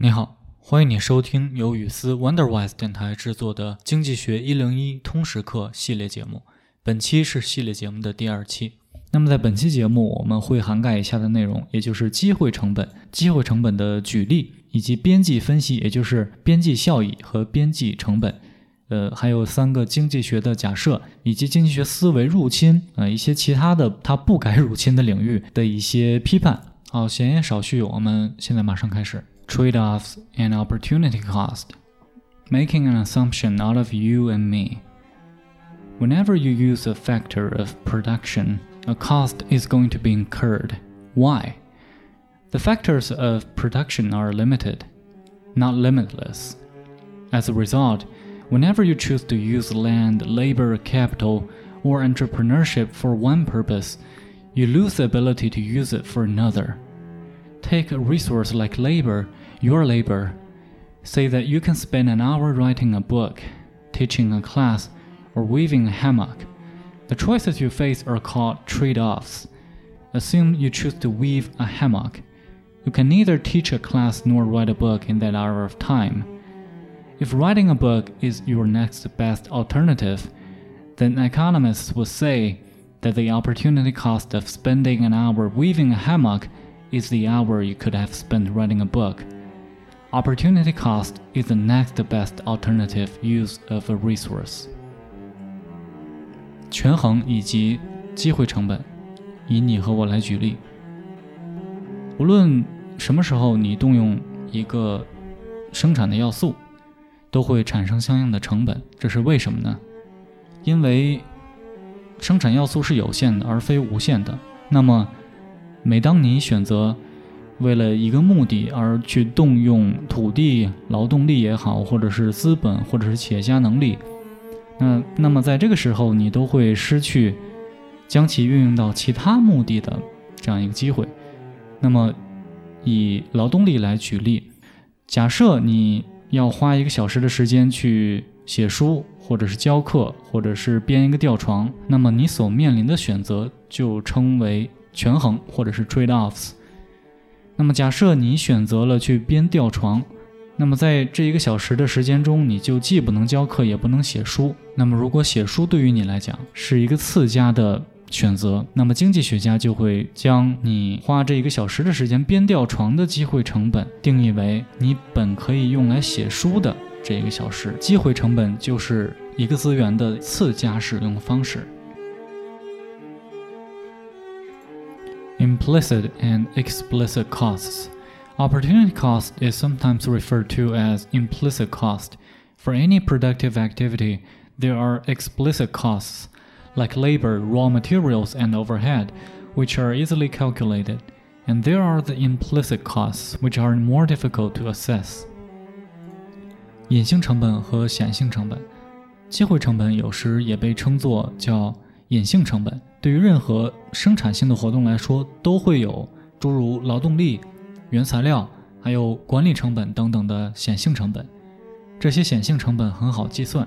你好，欢迎你收听由雨思 Wonderwise 电台制作的《经济学一零一通识课》系列节目。本期是系列节目的第二期。那么在本期节目，我们会涵盖以下的内容，也就是机会成本、机会成本的举例，以及边际分析，也就是边际效益和边际成本。呃，还有三个经济学的假设，以及经济学思维入侵呃一些其他的它不该入侵的领域的一些批判。好，闲言少叙，我们现在马上开始。Trade-offs and opportunity cost. Making an assumption out of you and me. Whenever you use a factor of production, a cost is going to be incurred. Why? The factors of production are limited, not limitless. As a result, whenever you choose to use land, labor, capital, or entrepreneurship for one purpose, you lose the ability to use it for another. Take a resource like labor, your labor. Say that you can spend an hour writing a book, teaching a class, or weaving a hammock. The choices you face are called trade offs. Assume you choose to weave a hammock. You can neither teach a class nor write a book in that hour of time. If writing a book is your next best alternative, then economists would say that the opportunity cost of spending an hour weaving a hammock is the hour you could have spent writing a book. Opportunity cost is the next best alternative use of a resource. 权衡以及机会成本，以你和我来举例。无论什么时候你动用一个生产的要素，都会产生相应的成本。这是为什么呢？因为生产要素是有限的，而非无限的。那么，每当你选择为了一个目的而去动用土地、劳动力也好，或者是资本，或者是企业家能力，那那么在这个时候，你都会失去将其运用到其他目的的这样一个机会。那么，以劳动力来举例，假设你要花一个小时的时间去写书，或者是教课，或者是编一个吊床，那么你所面临的选择就称为权衡，或者是 trade-offs。那么，假设你选择了去编吊床，那么在这一个小时的时间中，你就既不能教课，也不能写书。那么，如果写书对于你来讲是一个次佳的选择，那么经济学家就会将你花这一个小时的时间编吊床的机会成本定义为你本可以用来写书的这一个小时。机会成本就是一个资源的次佳使用方式。Implicit and explicit costs. Opportunity cost is sometimes referred to as implicit cost. For any productive activity, there are explicit costs, like labor, raw materials, and overhead, which are easily calculated, and there are the implicit costs, which are more difficult to assess. 隐性成本和显性成本，机会成本有时也被称作叫隐性成本。 对于任何生产性的活动来说，都会有诸如劳动力、原材料，还有管理成本等等的显性成本。这些显性成本很好计算，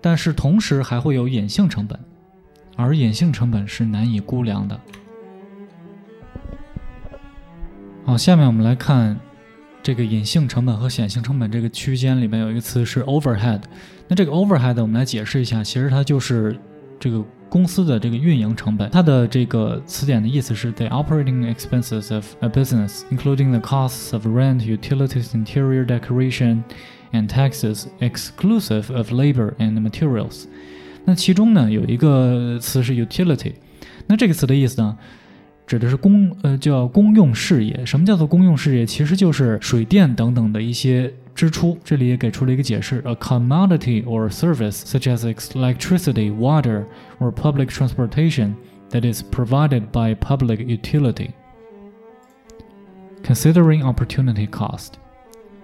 但是同时还会有隐性成本，而隐性成本是难以估量的。好，下面我们来看这个隐性成本和显性成本这个区间里面有一个词是 overhead。那这个 overhead 我们来解释一下，其实它就是这个。公司的这个运营成本，它的这个词典的意思是 the operating expenses of a business, including the costs of rent, utilities, interior decoration, and taxes, exclusive of labor and materials。那其中呢有一个词是 utility，那这个词的意思呢， 指的是公呃叫公用事业。什么叫做公用事业？其实就是水电等等的一些。支出这里也给出了一个解释：a commodity or service such as electricity, water, or public transportation that is provided by public utility. Considering opportunity cost.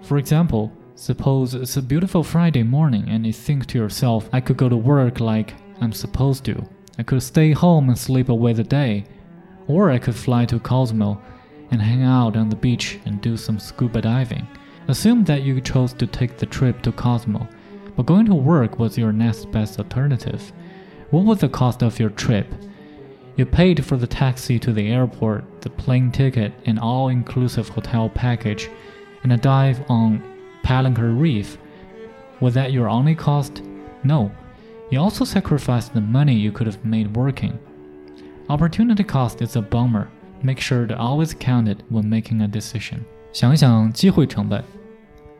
For example, suppose it's a beautiful Friday morning and you think to yourself, I could go to work like I'm supposed to. I could stay home and sleep away the day. Or I could fly to Cosmo and hang out on the beach and do some scuba diving. Assume that you chose to take the trip to Cosmo, but going to work was your next best alternative. What was the cost of your trip? You paid for the taxi to the airport, the plane ticket, and all inclusive hotel package, and a dive on Palancar Reef. Was that your only cost? No. You also sacrificed the money you could have made working. Opportunity cost is a bummer. Make sure to always count it when making a decision. 想一想机会成本，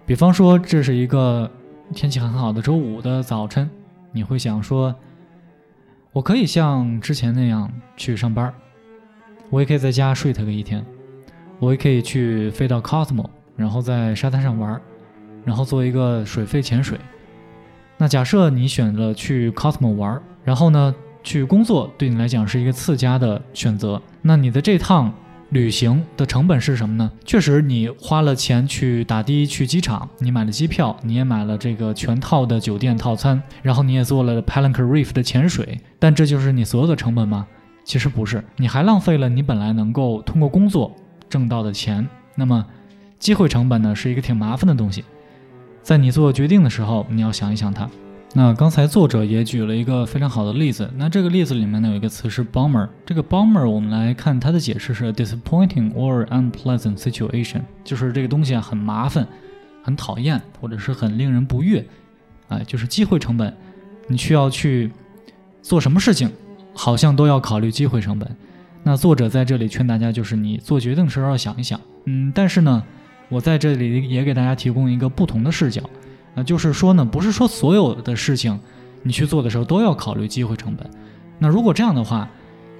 比方说这是一个天气很好的周五的早晨，你会想说，我可以像之前那样去上班，我也可以在家睡它个一天，我也可以去飞到 Cosmo，然后在沙滩上玩，然后做一个水肺潜水。那假设你选择去 Cosmo 玩，然后呢去工作，对你来讲是一个次佳的选择，那你的这趟。旅行的成本是什么呢？确实，你花了钱去打的去机场，你买了机票，你也买了这个全套的酒店套餐，然后你也做了 Palancar Reef 的潜水，但这就是你所有的成本吗？其实不是，你还浪费了你本来能够通过工作挣到的钱。那么，机会成本呢，是一个挺麻烦的东西，在你做决定的时候，你要想一想它。那刚才作者也举了一个非常好的例子，那这个例子里面呢有一个词是 bummer，这个 bummer 我们来看它的解释是 disappointing or unpleasant situation，就是这个东西啊很麻烦、很讨厌或者是很令人不悦，哎，就是机会成本，你需要去做什么事情，好像都要考虑机会成本。那作者在这里劝大家，就是你做决定时候要想一想，嗯，但是呢，我在这里也给大家提供一个不同的视角。那就是说呢，不是说所有的事情你去做的时候都要考虑机会成本。那如果这样的话，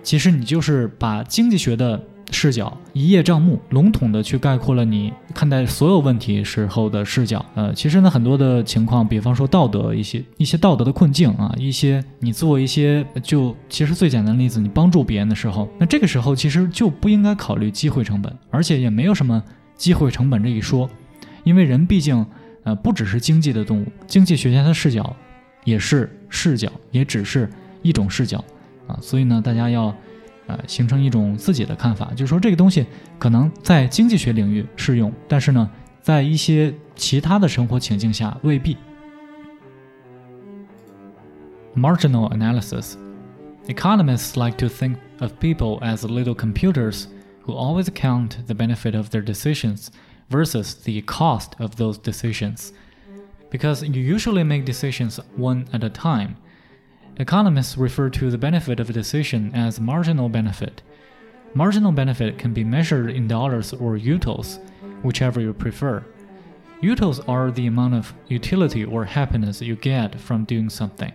其实你就是把经济学的视角一叶障目，笼统的去概括了你看待所有问题时候的视角。呃，其实呢，很多的情况，比方说道德一些一些道德的困境啊，一些你做一些就其实最简单的例子，你帮助别人的时候，那这个时候其实就不应该考虑机会成本，而且也没有什么机会成本这一说，因为人毕竟。呃，不只是经济的动物，经济学家的视角也是视角，也只是一种视角啊。所以呢，大家要呃形成一种自己的看法，就是说这个东西可能在经济学领域适用，但是呢，在一些其他的生活情境下未必。Marginal analysis. Economists like to think of people as little computers who always count the benefit of their decisions versus the cost of those decisions. Because you usually make decisions one at a time. Economists refer to the benefit of a decision as marginal benefit. Marginal benefit can be measured in dollars or utils, whichever you prefer. Utils are the amount of utility or happiness you get from doing something.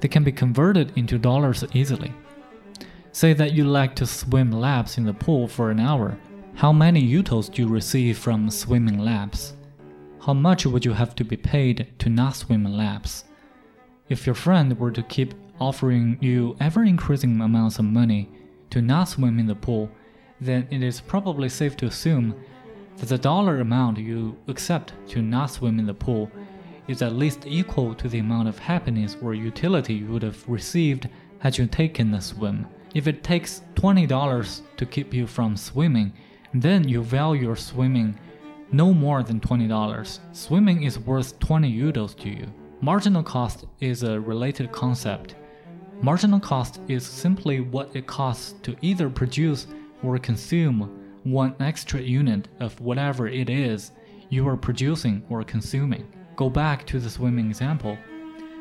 They can be converted into dollars easily. Say that you like to swim laps in the pool for an hour how many utils do you receive from swimming laps? How much would you have to be paid to not swim laps? If your friend were to keep offering you ever increasing amounts of money to not swim in the pool, then it is probably safe to assume that the dollar amount you accept to not swim in the pool is at least equal to the amount of happiness or utility you would have received had you taken the swim. If it takes $20 to keep you from swimming, then you value your swimming no more than $20. Swimming is worth 20 euros to you. Marginal cost is a related concept. Marginal cost is simply what it costs to either produce or consume one extra unit of whatever it is you are producing or consuming. Go back to the swimming example.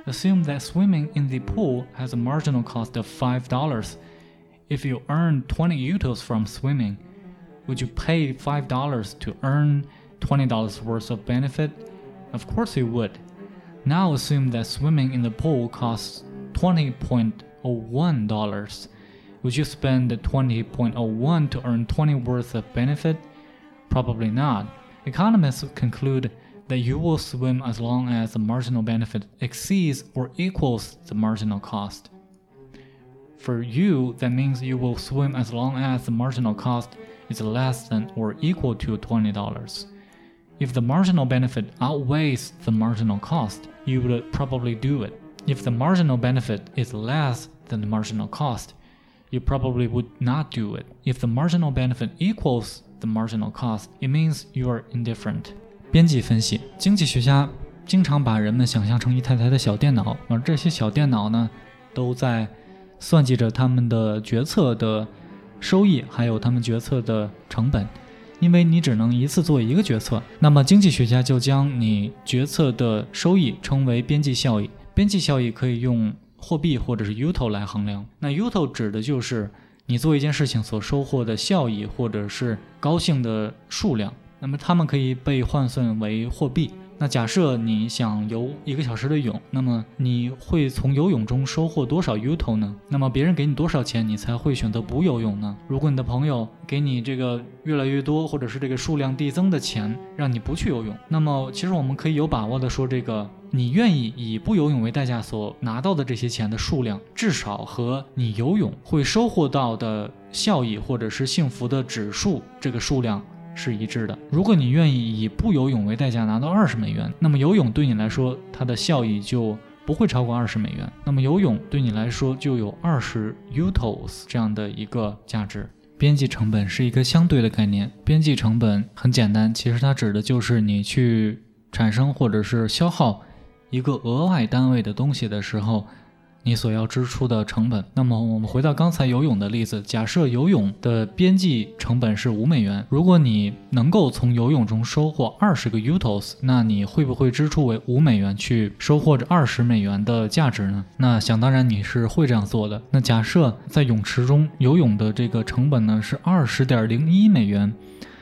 Assume that swimming in the pool has a marginal cost of $5. If you earn 20 utils from swimming, would you pay $5 to earn $20 worth of benefit? Of course you would. Now assume that swimming in the pool costs $20.01. Would you spend the 20.01 to earn 20 worth of benefit? Probably not. Economists conclude that you will swim as long as the marginal benefit exceeds or equals the marginal cost. For you, that means you will swim as long as the marginal cost is less than or equal to $20. If the marginal benefit outweighs the marginal cost, you would probably do it. If the marginal benefit is less than the marginal cost, you probably would not do it. If the marginal benefit equals the marginal cost, it means you are indifferent. 编辑分析，经济学家经常把人们想象成一台台的小电脑，而这些小电脑呢，都在算计着他们的决策的 收益，还有他们决策的成本。因为你只能一次做一个决策。那么经济学家就将你决策的收益称为边际效益。边际效益可以用货币或者是 uto 来衡量。那 uto 指的就是你做一件事情所收获的效益或者是高兴的数量。那么它们可以被换算为货币。那假设你想游一个小时的泳，那么你会从游泳中收获多少 uto 呢？那么别人给你多少钱，你才会选择不游泳呢？如果你的朋友给你这个越来越多，或者是这个数量递增的钱，让你不去游泳，那么其实我们可以有把握的说，这个你愿意以不游泳为代价所拿到的这些钱的数量，至少和你游泳会收获到的效益或者是幸福的指数这个数量。是一致的。如果你愿意以不游泳为代价拿到二十美元，那么游泳对你来说它的效益就不会超过二十美元。那么游泳对你来说就有二十 utos 这样的一个价值。边际成本是一个相对的概念。边际成本很简单，其实它指的就是你去产生或者是消耗一个额外单位的东西的时候。你所要支出的成本。那么我们回到刚才游泳的例子，假设游泳的边际成本是五美元，如果你能够从游泳中收获二十个 utos，那你会不会支出为五美元去收获这二十美元的价值呢？那想当然你是会这样做的。那假设在泳池中游泳的这个成本呢是二十点零一美元，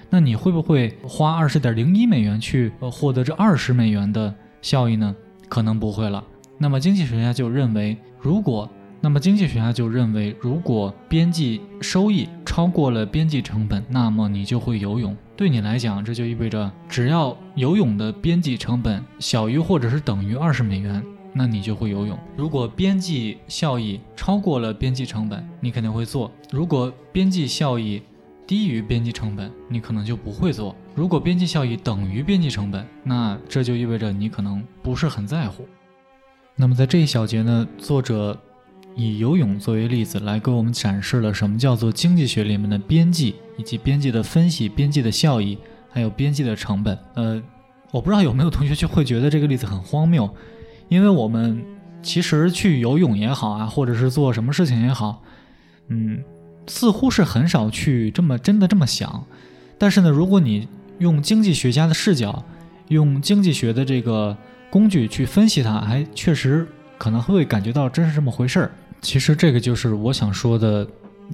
那你会不会花二十点零一美元去呃获得这二十美元的效益呢？可能不会了。那么经济学家就认为，如果那么经济学家就认为，如果边际收益超过了边际成本，那么你就会游泳。对你来讲，这就意味着只要游泳的边际成本小于或者是等于二十美元，那你就会游泳。如果边际效益超过了边际成本，你肯定会做；如果边际效益低于边际成本，你可能就不会做；如果边际效益等于边际成本，那这就意味着你可能不是很在乎。那么在这一小节呢，作者以游泳作为例子来给我们展示了什么叫做经济学里面的边际，以及边际的分析、边际的效益，还有边际的成本。呃，我不知道有没有同学就会觉得这个例子很荒谬，因为我们其实去游泳也好啊，或者是做什么事情也好，嗯，似乎是很少去这么真的这么想。但是呢，如果你用经济学家的视角，用经济学的这个。工具去分析它，还确实可能会感觉到真是这么回事儿。其实这个就是我想说的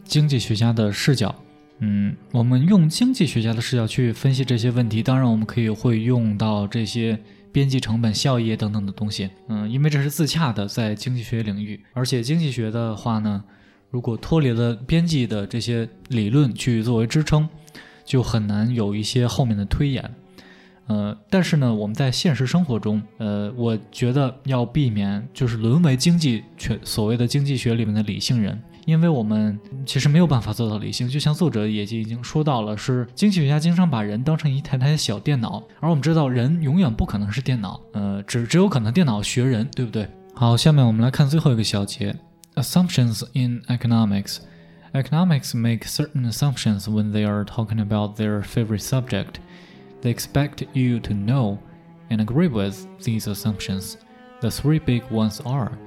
经济学家的视角。嗯，我们用经济学家的视角去分析这些问题，当然我们可以会用到这些边际成本、效益等等的东西。嗯，因为这是自洽的，在经济学领域。而且经济学的话呢，如果脱离了边际的这些理论去作为支撑，就很难有一些后面的推演。呃，但是呢，我们在现实生活中，呃，我觉得要避免就是沦为经济学所谓的经济学里面的理性人，因为我们其实没有办法做到理性。就像作者也就已经说到了，是经济学家经常把人当成一台台小电脑，而我们知道人永远不可能是电脑，呃，只只有可能电脑学人，对不对？好，下面我们来看最后一个小节，assumptions in economics。Economics make certain assumptions when they are talking about their favorite subject. They expect you to know and agree with these assumptions. The three big ones are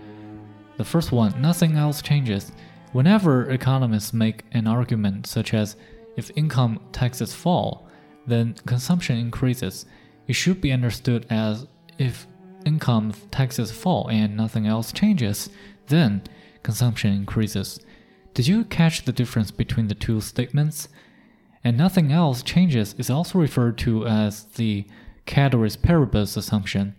the first one, nothing else changes. Whenever economists make an argument such as if income taxes fall, then consumption increases, it should be understood as if income taxes fall and nothing else changes, then consumption increases. Did you catch the difference between the two statements? And nothing else changes is also referred to as the ceteris paribus assumption.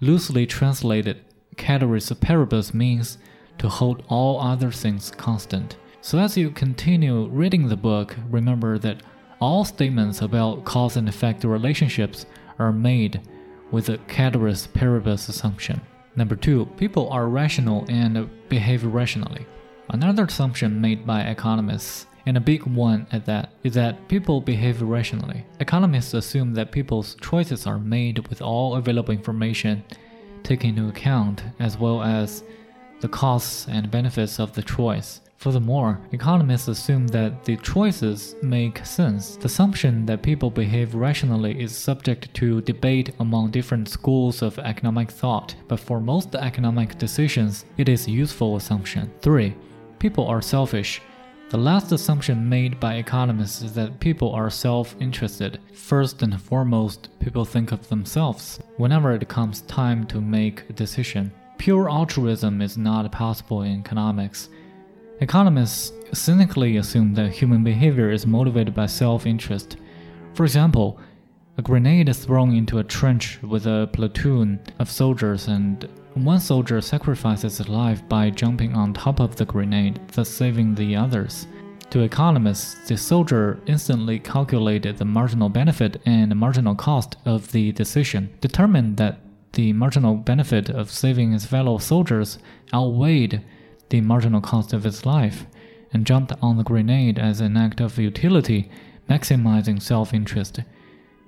Loosely translated, ceteris paribus means to hold all other things constant. So as you continue reading the book, remember that all statements about cause and effect relationships are made with the ceteris paribus assumption. Number two, people are rational and behave rationally. Another assumption made by economists and a big one at that, is that people behave rationally. Economists assume that people's choices are made with all available information taken into account, as well as the costs and benefits of the choice. Furthermore, economists assume that the choices make sense. The assumption that people behave rationally is subject to debate among different schools of economic thought, but for most economic decisions, it is a useful assumption. 3. People are selfish The last assumption made by economists is that people are self interested. First and foremost, people think of themselves whenever it comes time to make a decision. Pure altruism is not possible in economics. Economists cynically assume that human behavior is motivated by self interest. For example, a grenade is thrown into a trench with a platoon of soldiers, and one soldier sacrifices his life by jumping on top of the grenade, thus saving the others. To economists, the soldier instantly calculated the marginal benefit and marginal cost of the decision, determined that the marginal benefit of saving his fellow soldiers outweighed the marginal cost of his life, and jumped on the grenade as an act of utility, maximizing self interest.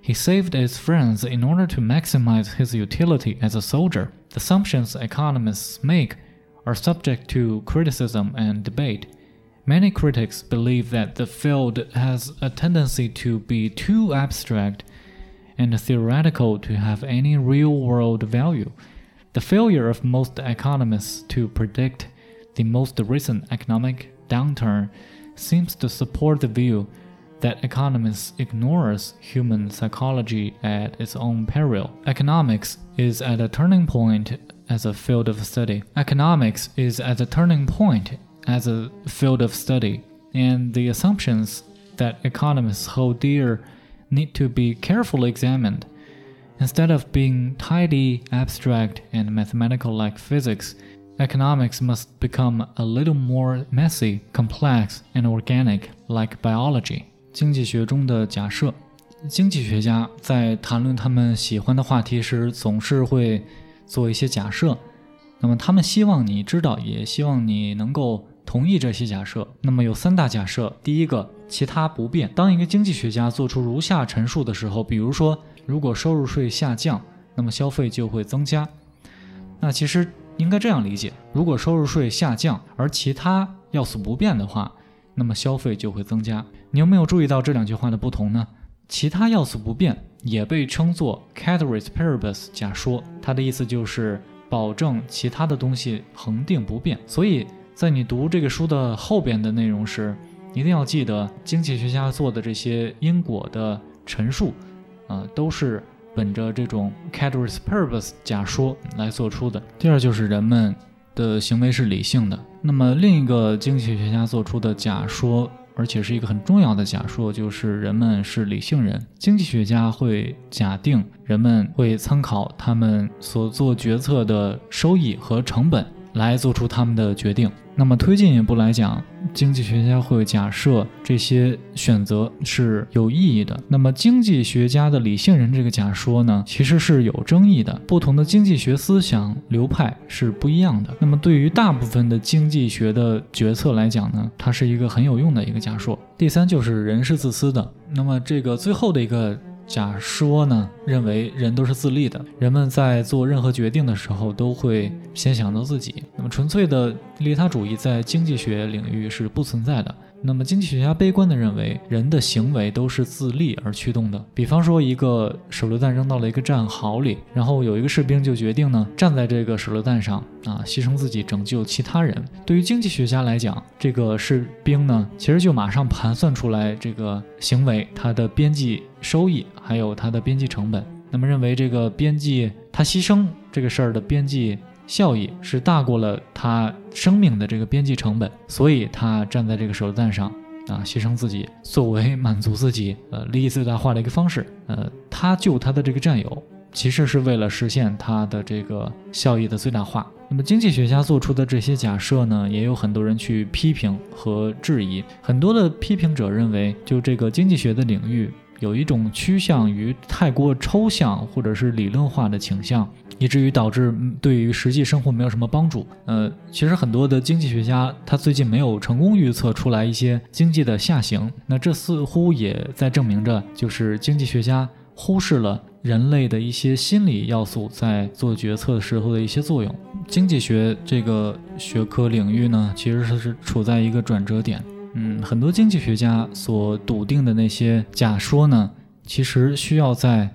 He saved his friends in order to maximize his utility as a soldier. The assumptions economists make are subject to criticism and debate. Many critics believe that the field has a tendency to be too abstract and theoretical to have any real world value. The failure of most economists to predict the most recent economic downturn seems to support the view that economists ignores human psychology at its own peril. Economics is at a turning point as a field of study. Economics is at a turning point as a field of study, and the assumptions that economists hold dear need to be carefully examined. Instead of being tidy, abstract, and mathematical like physics, economics must become a little more messy, complex, and organic like biology. 经济学中的假设，经济学家在谈论他们喜欢的话题时，总是会做一些假设。那么，他们希望你知道，也希望你能够同意这些假设。那么，有三大假设。第一个，其他不变。当一个经济学家做出如下陈述的时候，比如说，如果收入税下降，那么消费就会增加。那其实应该这样理解：如果收入税下降，而其他要素不变的话。那么消费就会增加。你有没有注意到这两句话的不同呢？其他要素不变，也被称作 ceteris paribus 假说，它的意思就是保证其他的东西恒定不变。所以在你读这个书的后边的内容时，一定要记得经济学家做的这些因果的陈述，啊，都是本着这种 ceteris paribus 假说来做出的。第二就是人们。的行为是理性的。那么，另一个经济学家做出的假说，而且是一个很重要的假说，就是人们是理性人。经济学家会假定人们会参考他们所做决策的收益和成本来做出他们的决定。那么推进一步来讲，经济学家会假设这些选择是有意义的。那么经济学家的理性人这个假说呢，其实是有争议的。不同的经济学思想流派是不一样的。那么对于大部分的经济学的决策来讲呢，它是一个很有用的一个假说。第三就是人是自私的。那么这个最后的一个。假说呢，认为人都是自利的，人们在做任何决定的时候都会先想到自己。那么纯粹的利他主义在经济学领域是不存在的。那么经济学家悲观地认为，人的行为都是自利而驱动的。比方说，一个手榴弹扔到了一个战壕里，然后有一个士兵就决定呢，站在这个手榴弹上啊，牺牲自己拯救其他人。对于经济学家来讲，这个士兵呢，其实就马上盘算出来这个行为它的边际收益，还有它的边际成本。那么认为这个边际，他牺牲这个事儿的边际。效益是大过了他生命的这个边际成本，所以他站在这个手榴弹上啊，牺牲自己作为 满足自己呃利益最大化的一个方式。呃，他救他的这个战友，其实是为了实现他的这个效益的最大化。那么经济学家做出的这些假设呢，也有很多人去批评和质疑。很多的批评者认为，就这个经济学的领域有一种趋向于太过抽象或者是理论化的倾向。以至于导致对于实际生活没有什么帮助。呃，其实很多的经济学家他最近没有成功预测出来一些经济的下行，那这似乎也在证明着，就是经济学家忽视了人类的一些心理要素在做决策的时候的一些作用。经济学这个学科领域呢，其实是处在一个转折点。嗯，很多经济学家所笃定的那些假说呢，其实需要在。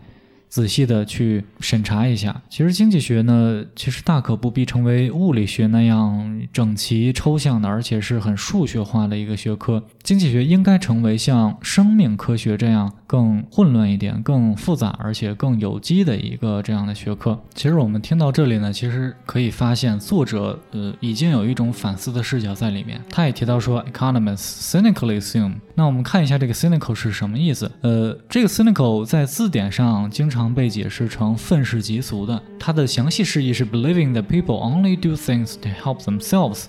仔细的去审查一下。其实经济学呢，其实大可不必成为物理学那样整齐抽象的，而且是很数学化的一个学科。经济学应该成为像生命科学这样更混乱一点、更复杂而且更有机的一个这样的学科。其实我们听到这里呢，其实可以发现作者呃已经有一种反思的视角在里面。他也提到说，economists cynically assume。那我们看一下这个 cynical 是什么意思？呃，这个 cynical 在字典上经常。被解释成愤世嫉俗的，它的详细释义是 believing that people only do things to help themselves，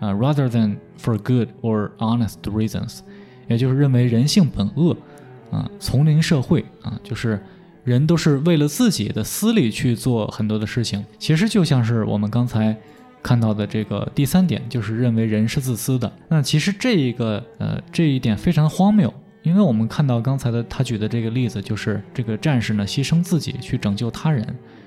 啊，rather than for good or honest reasons，也就是认为人性本恶，啊，丛林社会啊，就是人都是为了自己的私利去做很多的事情。其实就像是我们刚才看到的这个第三点，就是认为人是自私的。那其实这一个呃这一点非常荒谬。因为我们看到刚才的他举的这个例子，就是这个战士呢牺牲自己去拯救他人，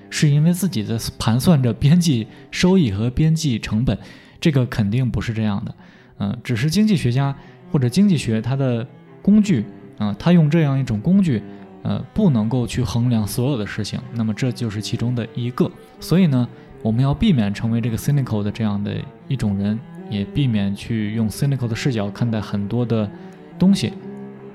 是因为自己在盘算着边际收益和边际成本，这个肯定不是这样的，嗯，只是经济学家或者经济学它的工具，嗯，他用这样一种工具，呃，不能够去衡量所有的事情，那么这就是其中的一个，所以呢，我们要避免成为这个 cynical 的这样的一种人，也避免去用 cynical 的视角看待很多的东西。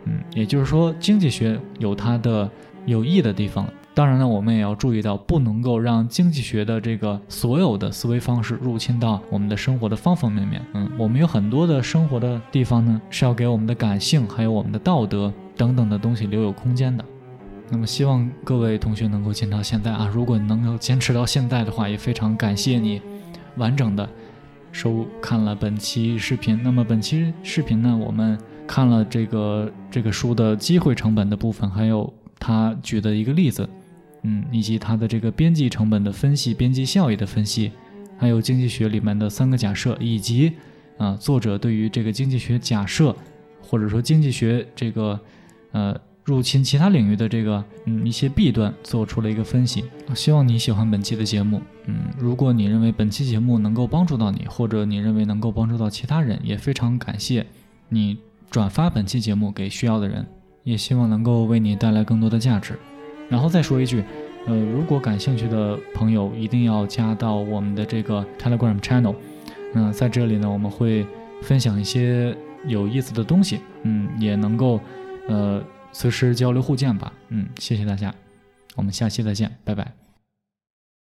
嗯，也就是说，经济学有它的有益的地方。当然呢，我们也要注意到，不能够让经济学的这个所有的思维方式入侵到我们的生活的方方面面。嗯，我们有很多的生活的地方呢，是要给我们的感性，还有我们的道德等等的东西留有空间的。那么，希望各位同学能够坚持到现在啊！如果能够坚持到现在的话，也非常感谢你完整的收看了本期视频。那么，本期视频呢，我们。看了这个这个书的机会成本的部分，还有他举的一个例子，嗯，以及他的这个边际成本的分析、边际效益的分析，还有经济学里面的三个假设，以及啊作者对于这个经济学假设或者说经济学这个呃入侵其他领域的这个嗯一些弊端做出了一个分析。希望你喜欢本期的节目，嗯，如果你认为本期节目能够帮助到你，或者你认为能够帮助到其他人，也非常感谢你。转发本期节目给需要的人，也希望能够为你带来更多的价值。然后再说一句，呃，如果感兴趣的朋友一定要加到我们的这个 Telegram channel。嗯在这里呢，我们会分享一些有意思的东西，嗯，也能够呃随时交流互鉴吧。嗯，谢谢大家，我们下期再见，拜拜。